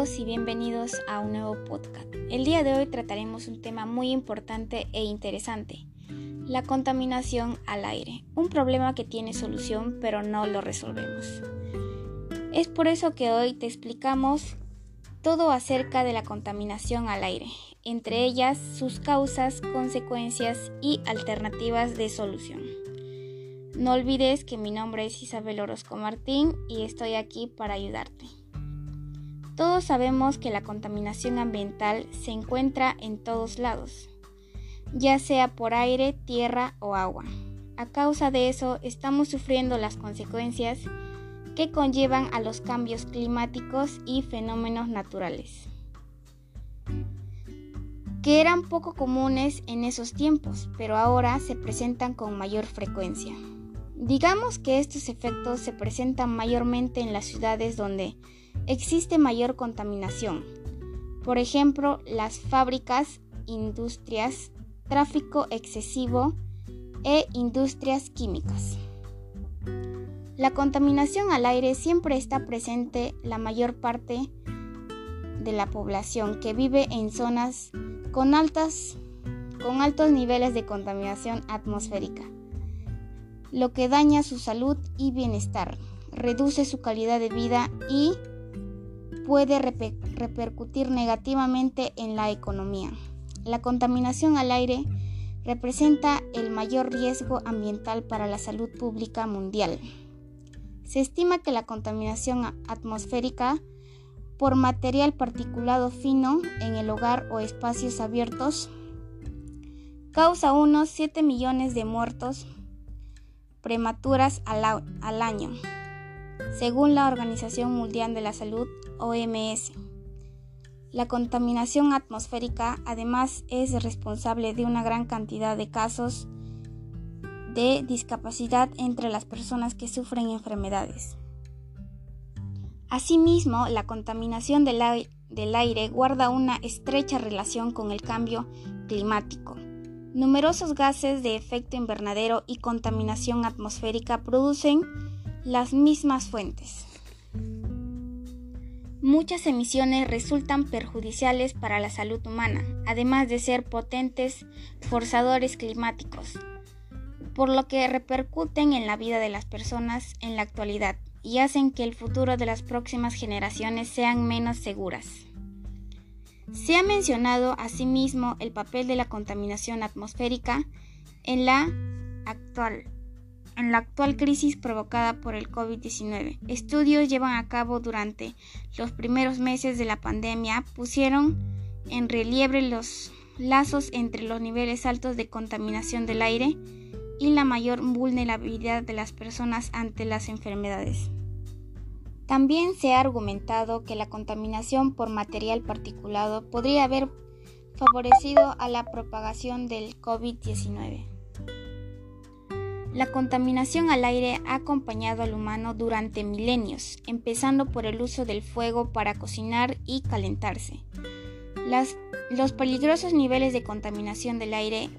y bienvenidos a un nuevo podcast. El día de hoy trataremos un tema muy importante e interesante, la contaminación al aire, un problema que tiene solución pero no lo resolvemos. Es por eso que hoy te explicamos todo acerca de la contaminación al aire, entre ellas sus causas, consecuencias y alternativas de solución. No olvides que mi nombre es Isabel Orozco Martín y estoy aquí para ayudarte. Todos sabemos que la contaminación ambiental se encuentra en todos lados, ya sea por aire, tierra o agua. A causa de eso estamos sufriendo las consecuencias que conllevan a los cambios climáticos y fenómenos naturales, que eran poco comunes en esos tiempos, pero ahora se presentan con mayor frecuencia. Digamos que estos efectos se presentan mayormente en las ciudades donde existe mayor contaminación. Por ejemplo, las fábricas, industrias, tráfico excesivo e industrias químicas. La contaminación al aire siempre está presente la mayor parte de la población que vive en zonas con, altas, con altos niveles de contaminación atmosférica lo que daña su salud y bienestar, reduce su calidad de vida y puede repercutir negativamente en la economía. La contaminación al aire representa el mayor riesgo ambiental para la salud pública mundial. Se estima que la contaminación atmosférica por material particulado fino en el hogar o espacios abiertos causa unos 7 millones de muertos prematuras al, año, según la Organización Mundial de la Salud, La contaminación atmosférica además es responsable de una gran cantidad de casos de discapacidad entre las personas que sufren enfermedades. Asimismo, la contaminación del aire guarda una estrecha relación con el cambio climático. Numerosos gases de efecto invernadero y contaminación atmosférica producen las mismas fuentes. Muchas emisiones resultan perjudiciales para la salud humana, además de ser potentes forzadores climáticos, por lo que repercuten en la vida de las personas en la actualidad y hacen que el futuro de las próximas generaciones sean menos seguras. Se ha mencionado asimismo el papel de la contaminación atmosférica en la actual, en la actual crisis provocada por el COVID-19. Estudios llevan a cabo durante los primeros meses de la pandemia pusieron en relieve los lazos entre los niveles altos de contaminación del aire y la mayor vulnerabilidad de las personas ante las enfermedades. También se ha argumentado que la contaminación por material particulado podría haber favorecido a la propagación del COVID-19. La contaminación al aire ha acompañado al humano durante milenios, empezando por el uso del fuego para cocinar y calentarse. los peligrosos niveles de contaminación del aire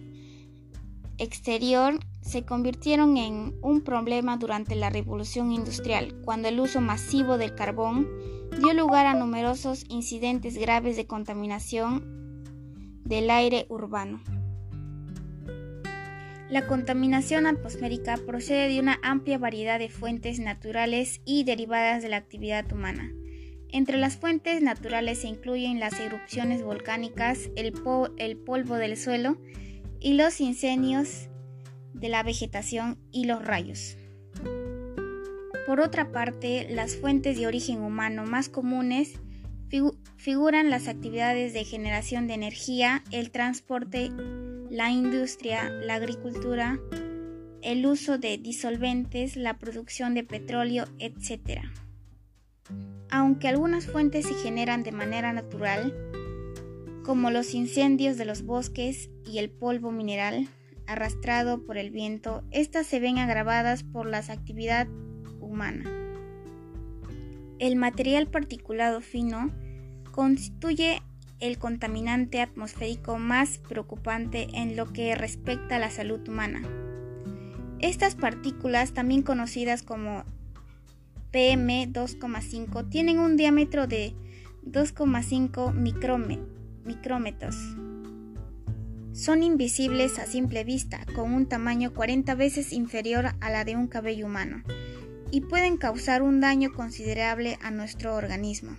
exterior se convirtieron en un problema durante la revolución industrial, cuando el uso masivo del carbón dio lugar a numerosos incidentes graves de contaminación del aire urbano. La contaminación atmosférica procede de una amplia variedad de fuentes naturales y derivadas de la actividad humana. Entre las fuentes naturales se incluyen las erupciones volcánicas, el, polvo del suelo y los incendios de la vegetación y los rayos. Por otra parte, las fuentes de origen humano más comunes figuran las actividades de generación de energía, el transporte, la industria, la agricultura, el uso de disolventes, la producción de petróleo, etc. Aunque algunas fuentes se generan de manera natural, como los incendios de los bosques y el polvo mineral, arrastrado por el viento, estas se ven agravadas por la actividad humana. El material particulado fino constituye el contaminante atmosférico más preocupante en lo que respecta a la salud humana. Estas partículas, también conocidas como PM2,5, tienen un diámetro de 2,5 micrómetros. Son invisibles a simple vista, con un tamaño 40 veces inferior a la de un cabello humano, y pueden causar un daño considerable a nuestro organismo.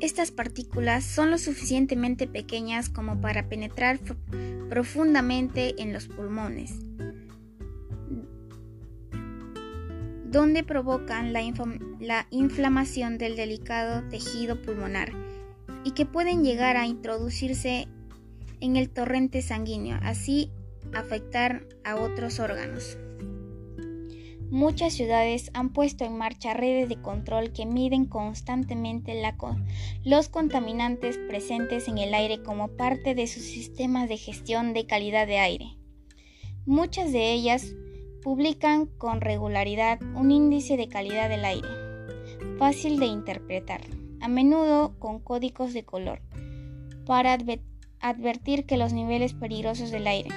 Estas partículas son lo suficientemente pequeñas como para penetrar profundamente en los pulmones, donde provocan la, inflamación del delicado tejido pulmonar y que pueden llegar a introducirse en el torrente sanguíneo, así afectar a otros órganos. Muchas ciudades han puesto en marcha redes de control que miden constantemente los contaminantes presentes en el aire como parte de sus sistemas de gestión de calidad de aire. Muchas de ellas publican con regularidad un índice de calidad del aire, fácil de interpretar, a menudo con códigos de color, para advertir que los niveles peligrosos del aire.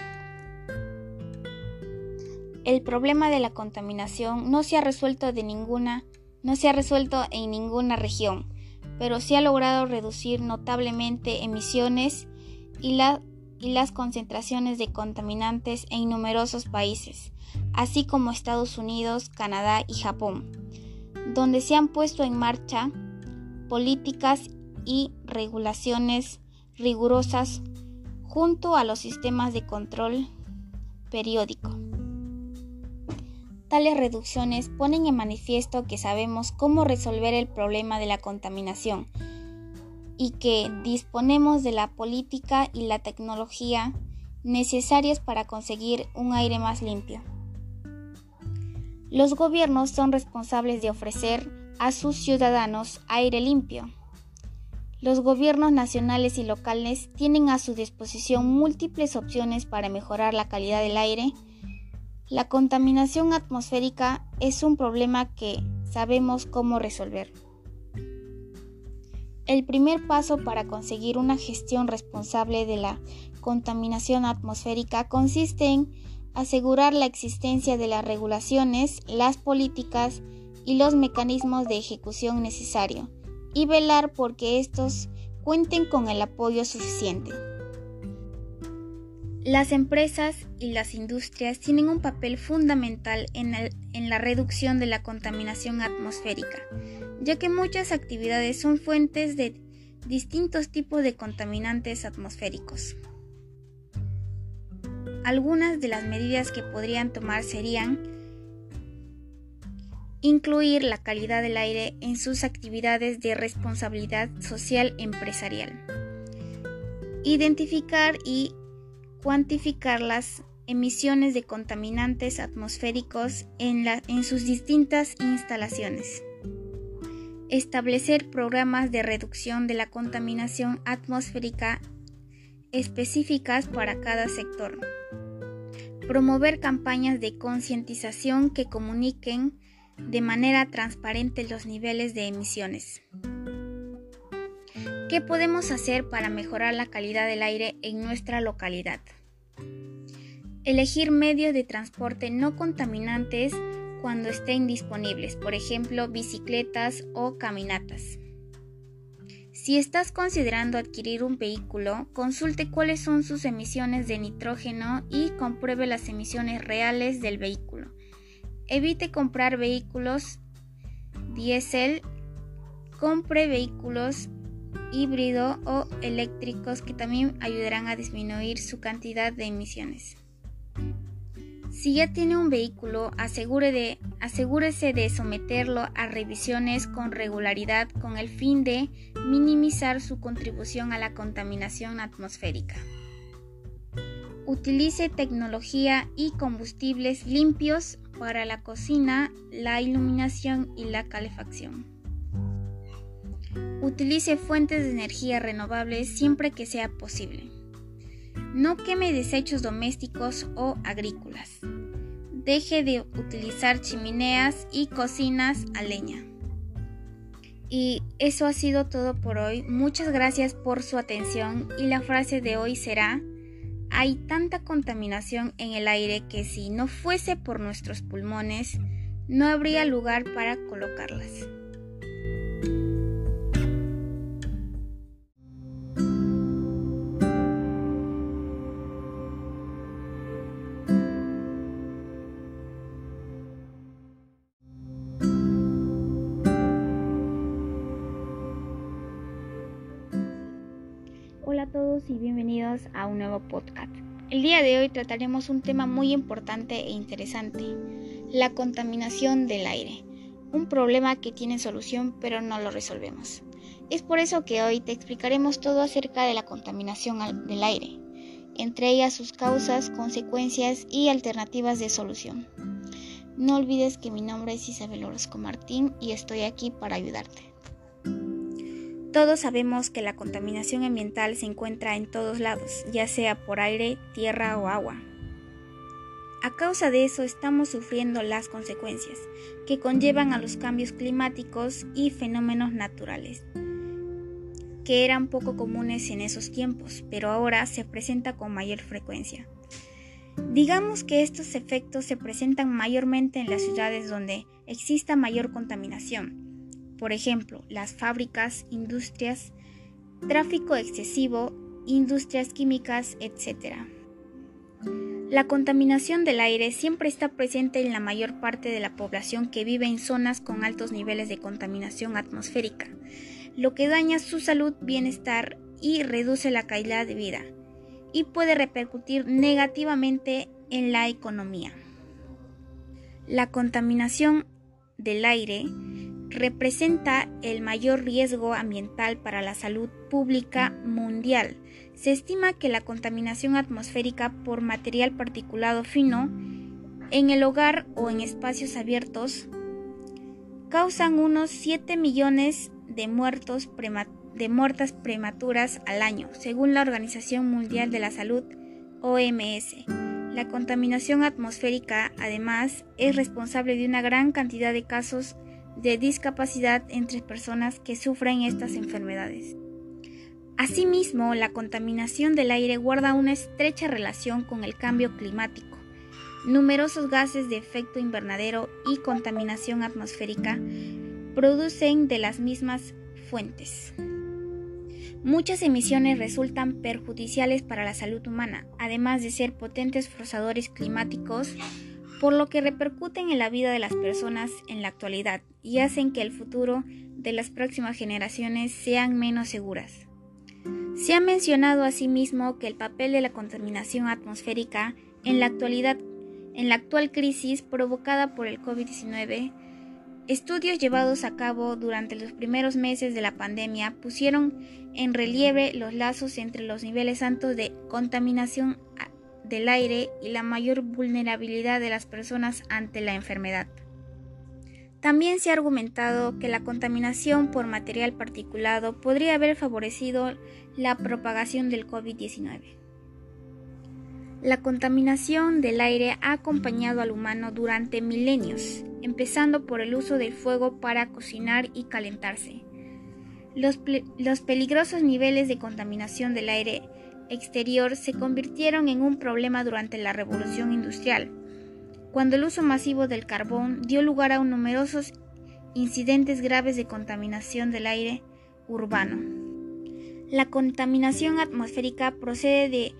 El problema de la contaminación no se ha resuelto de ninguna, no se ha resuelto en ninguna región, pero se ha logrado reducir notablemente emisiones y, y las concentraciones de contaminantes en numerosos países, así como Estados Unidos, Canadá y Japón, donde se han puesto en marcha políticas y regulaciones rigurosas junto a los sistemas de control periódico. Tales reducciones ponen en manifiesto que sabemos cómo resolver el problema de la contaminación y que disponemos de la política y la tecnología necesarias para conseguir un aire más limpio. Los gobiernos son responsables de ofrecer a sus ciudadanos aire limpio. Los gobiernos nacionales y locales tienen a su disposición múltiples opciones para mejorar la calidad del aire. La contaminación atmosférica es un problema que sabemos cómo resolver. El primer paso para conseguir una gestión responsable de la contaminación atmosférica consiste en asegurar la existencia de las regulaciones, las políticas y los mecanismos de ejecución necesario y velar por que estos cuenten con el apoyo suficiente. Las empresas y las industrias tienen un papel fundamental en, la reducción de la contaminación atmosférica, ya que muchas actividades son fuentes de distintos tipos de contaminantes atmosféricos. Algunas de las medidas que podrían tomar serían incluir la calidad del aire en sus actividades de responsabilidad social empresarial, identificar y cuantificar las emisiones de contaminantes atmosféricos en, en sus distintas instalaciones, establecer programas de reducción de la contaminación atmosférica específicas para cada sector. Promover campañas de concientización que comuniquen de manera transparente los niveles de emisiones. ¿Qué podemos hacer para mejorar la calidad del aire en nuestra localidad? Elegir medios de transporte no contaminantes cuando estén disponibles, por ejemplo, bicicletas o caminatas. Si estás considerando adquirir un vehículo, consulte cuáles son sus emisiones de nitrógeno y compruebe las emisiones reales del vehículo. Evite comprar vehículos diésel, compre vehículos híbrido o eléctricos que también ayudarán a disminuir su cantidad de emisiones. Si ya tiene un vehículo, asegúrese de someterlo a revisiones con regularidad con el fin de minimizar su contribución a la contaminación atmosférica. Utilice tecnología y combustibles limpios para la cocina, la iluminación y la calefacción. Utilice fuentes de energía renovables siempre que sea posible. No queme desechos domésticos o agrícolas. Deje de utilizar chimeneas y cocinas a leña. Y eso ha sido todo por hoy. Muchas gracias por su atención y la frase de hoy será, hay tanta contaminación en el aire que si no fuese por nuestros pulmones, no habría lugar para colocarlas. Todos y bienvenidos a un nuevo podcast. El día de hoy trataremos un tema muy importante e interesante, la contaminación del aire. Un problema que tiene solución pero no lo resolvemos. Es por eso que hoy te explicaremos todo acerca de la contaminación del aire, entre ellas sus causas, consecuencias y alternativas de solución. No olvides que mi nombre es Isabel Orozco Martín y estoy aquí para ayudarte. Todos sabemos que la contaminación ambiental se encuentra en todos lados, ya sea por aire, tierra o agua. A causa de eso estamos sufriendo las consecuencias que conllevan a los cambios climáticos y fenómenos naturales, que eran poco comunes en esos tiempos, pero ahora se presenta con mayor frecuencia. Digamos que estos efectos se presentan mayormente en las ciudades donde exista mayor contaminación, por ejemplo, las fábricas, industrias, tráfico excesivo, industrias químicas, etc. La contaminación del aire siempre está presente en la mayor parte de la población que vive en zonas con altos niveles de contaminación atmosférica, lo que daña su salud, bienestar y reduce la calidad de vida, y puede repercutir negativamente en la economía. La contaminación del aire representa el mayor riesgo ambiental para la salud pública mundial. Se estima que la contaminación atmosférica por material particulado fino en el hogar o en espacios abiertos causan unos 7 millones de, muertos muertas prematuras al año, según la Organización Mundial de la Salud OMS. La contaminación atmosférica, además, es responsable de una gran cantidad de casos de discapacidad entre personas que sufren estas enfermedades. Asimismo, la contaminación del aire guarda una estrecha relación con el cambio climático. Numerosos gases de efecto invernadero y contaminación atmosférica producen de las mismas fuentes. Muchas emisiones resultan perjudiciales para la salud humana, además de ser potentes forzadores climáticos por lo que repercuten en la vida de las personas en la actualidad y hacen que el futuro de las próximas generaciones sean menos seguras. Se ha mencionado asimismo que el papel de la contaminación atmosférica en la en la actual crisis provocada por el COVID-19, estudios llevados a cabo durante los primeros meses de la pandemia pusieron en relieve los lazos entre los niveles altos de contaminación del aire y la mayor vulnerabilidad de las personas ante la enfermedad. También se ha argumentado que la contaminación por material particulado podría haber favorecido la propagación del COVID-19. La contaminación del aire ha acompañado al humano durante milenios, empezando por el uso del fuego para cocinar y calentarse. Los, peligrosos niveles de contaminación del aire exterior se convirtieron en un problema durante la Revolución Industrial, cuando el uso masivo del carbón dio lugar a numerosos incidentes graves de contaminación del aire urbano. La contaminación atmosférica procede de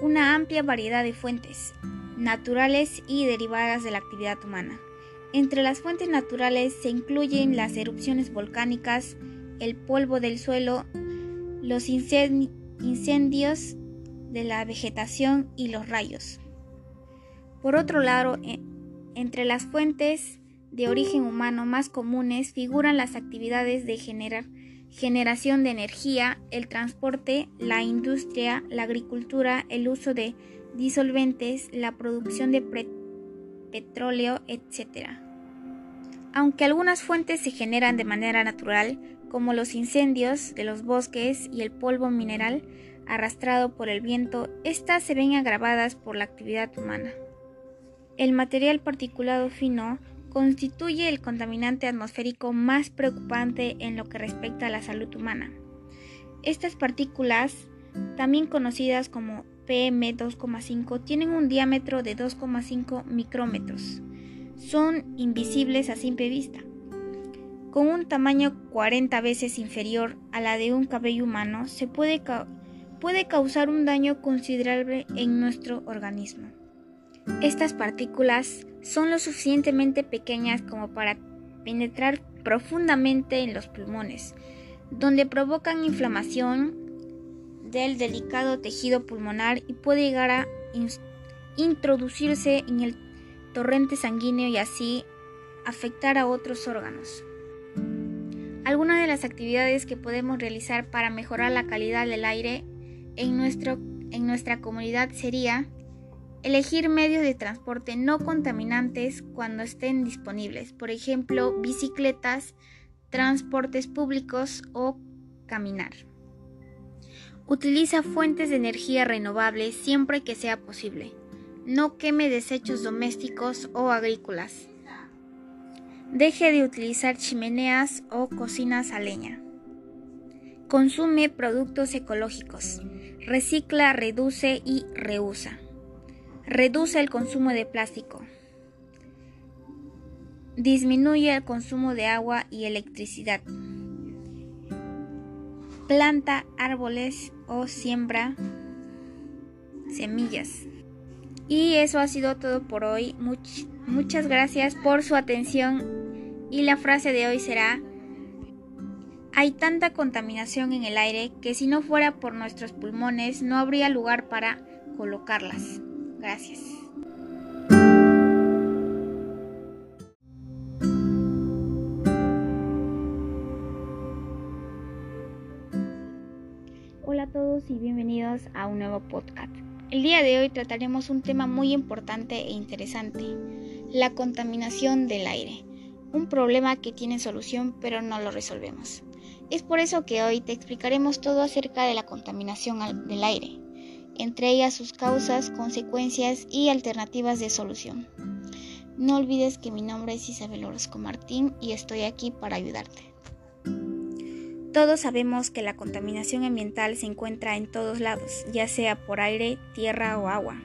una amplia variedad de fuentes, naturales y derivadas de la actividad humana. Entre las fuentes naturales se incluyen las erupciones volcánicas, el polvo del suelo, los incendios, de la vegetación y los rayos. Por otro lado, entre las fuentes de origen humano más comunes figuran las actividades de generación de energía, el transporte, la industria, la agricultura, el uso de disolventes, la producción de petróleo, etc. Aunque algunas fuentes se generan de manera natural, como los incendios de los bosques y el polvo mineral arrastrado por el viento, estas se ven agravadas por la actividad humana. El material particulado fino constituye el contaminante atmosférico más preocupante en lo que respecta a la salud humana. Estas partículas, también conocidas como PM2,5, tienen un diámetro de 2,5 micrómetros. Son invisibles a simple vista con un tamaño 40 veces inferior a la de un cabello humano, se puede, puede causar un daño considerable en nuestro organismo. Estas partículas son lo suficientemente pequeñas como para penetrar profundamente en los pulmones, donde provocan inflamación, del delicado tejido pulmonar y puede llegar a introducirse en el torrente sanguíneo y así afectar a otros órganos. Algunas de las actividades que podemos realizar para mejorar la calidad del aire en, nuestro, en nuestra comunidad sería elegir medios de transporte no contaminantes cuando estén disponibles, por ejemplo, bicicletas, transportes públicos o caminar. Utiliza fuentes de energía renovables siempre que sea posible. No queme desechos domésticos o agrícolas. Deje de utilizar chimeneas o cocinas a leña. Consume productos ecológicos. Recicla, reduce y reusa. Reduce el consumo de plástico. Disminuye el consumo de agua y electricidad. Planta árboles o siembra semillas. Y eso ha sido todo por hoy. muchas gracias por su atención. Y la frase de hoy será, hay tanta contaminación en el aire que si no fuera por nuestros pulmones no habría lugar para colocarlas. Gracias. Hola a todos y bienvenidos a un nuevo podcast. El día de hoy trataremos un tema muy importante e interesante, la contaminación del aire, un problema que tiene solución pero no lo resolvemos. Es por eso que hoy te explicaremos todo acerca de la contaminación del aire, entre ellas sus causas, consecuencias y alternativas de solución. No olvides que mi nombre es Isabel Orozco Martín y estoy aquí para ayudarte. Todos sabemos que la contaminación ambiental se encuentra en todos lados, ya sea por aire, tierra o agua.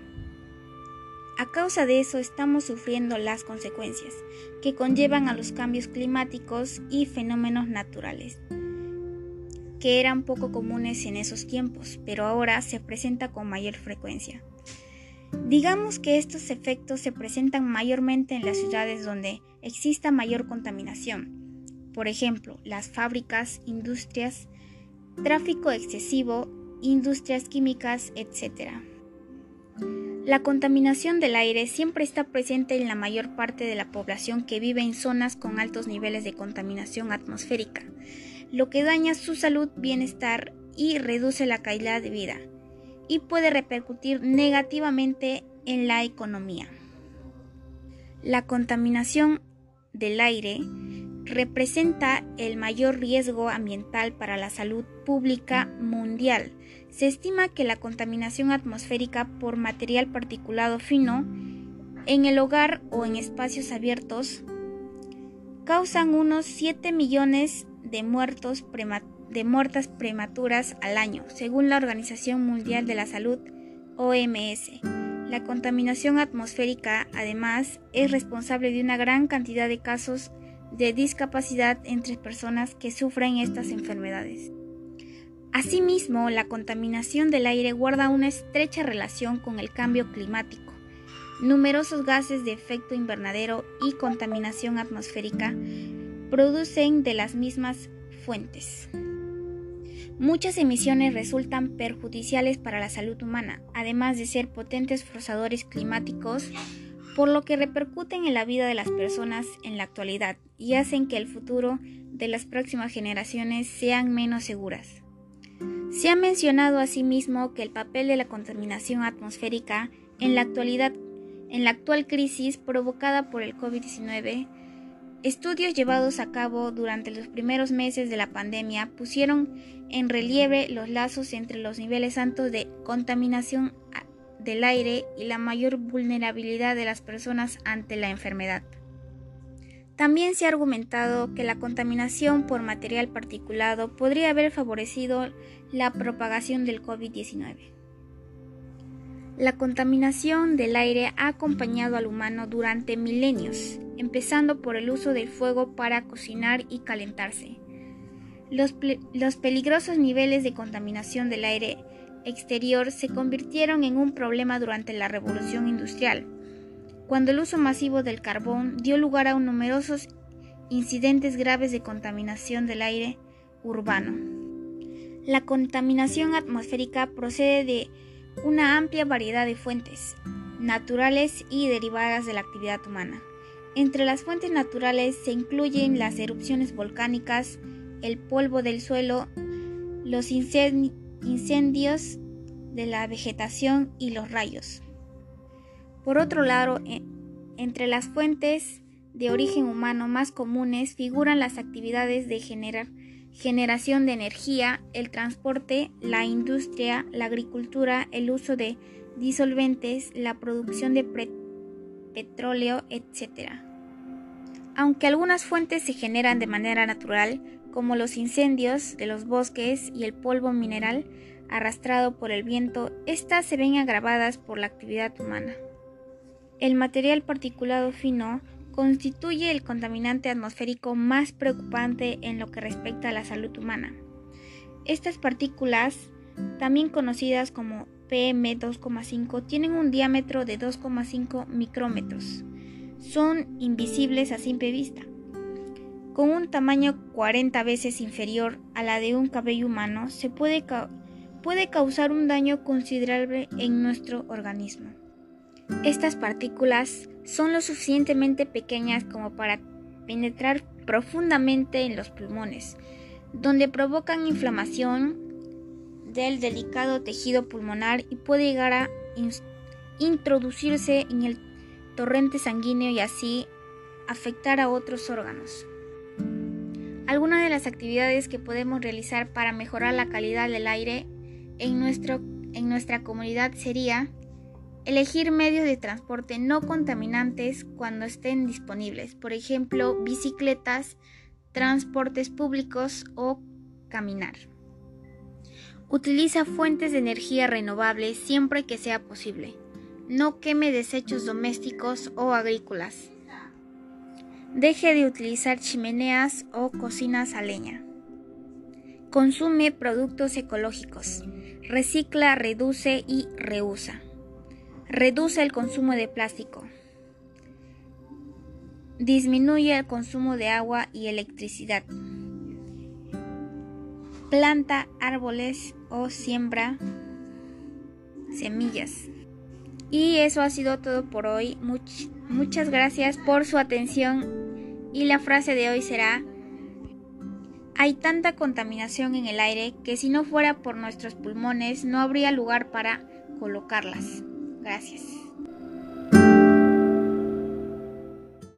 A causa de eso estamos sufriendo las consecuencias que conllevan a los cambios climáticos y fenómenos naturales, que eran poco comunes en esos tiempos, pero ahora se presenta con mayor frecuencia. Digamos que estos efectos se presentan mayormente en las ciudades donde exista mayor contaminación, por ejemplo, las fábricas, industrias, tráfico excesivo, industrias químicas, etc. La contaminación del aire siempre está presente en la mayor parte de la población que vive en zonas con altos niveles de contaminación atmosférica, lo que daña su salud, bienestar y reduce la calidad de vida, y puede repercutir negativamente en la economía. La contaminación del aire representa el mayor riesgo ambiental para la salud pública mundial. Se estima que la contaminación atmosférica por material particulado fino en el hogar o en espacios abiertos causan unos 7 millones de, muertos de muertas prematuras al año, según la Organización Mundial de la Salud OMS. La contaminación atmosférica, además, es responsable de una gran cantidad de casos de discapacidad entre personas que sufren estas enfermedades. Asimismo, la contaminación del aire guarda una estrecha relación con el cambio climático. Numerosos gases de efecto invernadero y contaminación atmosférica producen de las mismas fuentes. Muchas emisiones resultan perjudiciales para la salud humana, además de ser potentes forzadores climáticos por lo que repercuten en la vida de las personas en la actualidad y hacen que el futuro de las próximas generaciones sean menos seguras. Se ha mencionado asimismo que el papel de la contaminación atmosférica en la actual crisis provocada por el COVID-19, estudios llevados a cabo durante los primeros meses de la pandemia pusieron en relieve los lazos entre los niveles altos de contaminación del aire y la mayor vulnerabilidad de las personas ante la enfermedad. También se ha argumentado que la contaminación por material particulado podría haber favorecido la propagación del COVID-19. La contaminación del aire ha acompañado al humano durante milenios, empezando por el uso del fuego para cocinar y calentarse. Los, los peligrosos niveles de contaminación del aire exterior se convirtieron en un problema durante la Revolución Industrial, cuando el uso masivo del carbón dio lugar a numerosos incidentes graves de contaminación del aire urbano. La contaminación atmosférica procede de una amplia variedad de fuentes, naturales y derivadas de la actividad humana. Entre las fuentes naturales se incluyen las erupciones volcánicas, el polvo del suelo, los incendios de la vegetación y los rayos. Por otro lado, entre las fuentes de origen humano más comunes figuran las actividades de generar generación de energía, el transporte, la industria, la agricultura, el uso de disolventes, la producción de petróleo, etc. Aunque algunas fuentes se generan de manera natural, como los incendios de los bosques y el polvo mineral arrastrado por el viento, estas se ven agravadas por la actividad humana. El material particulado fino constituye el contaminante atmosférico más preocupante en lo que respecta a la salud humana. Estas partículas, también conocidas como PM2,5, tienen un diámetro de 2,5 micrómetros. Son invisibles a simple vista. Con un tamaño 40 veces inferior a la de un cabello humano, se puede, puede causar un daño considerable en nuestro organismo. Estas partículas son lo suficientemente pequeñas como para penetrar profundamente en los pulmones, donde provocan inflamación del delicado tejido pulmonar y puede llegar a introducirse en el torrente sanguíneo y así afectar a otros órganos. Algunas de las actividades que podemos realizar para mejorar la calidad del aire en, nuestro, en nuestra comunidad sería Elegir medios de transporte no contaminantes cuando estén disponibles, por ejemplo, bicicletas, transportes públicos o caminar. Utiliza fuentes de energía renovables siempre que sea posible. No queme desechos domésticos o agrícolas. Deje de utilizar chimeneas o cocinas a leña. Consume productos ecológicos. Recicla, reduce y reusa. Reduce el consumo de plástico. Disminuye el consumo de agua y electricidad. Planta árboles o siembra semillas. Y eso ha sido todo por hoy. muchas gracias por su atención. Y la frase de hoy será, hay tanta contaminación en el aire que si no fuera por nuestros pulmones no habría lugar para colocarlas. Gracias.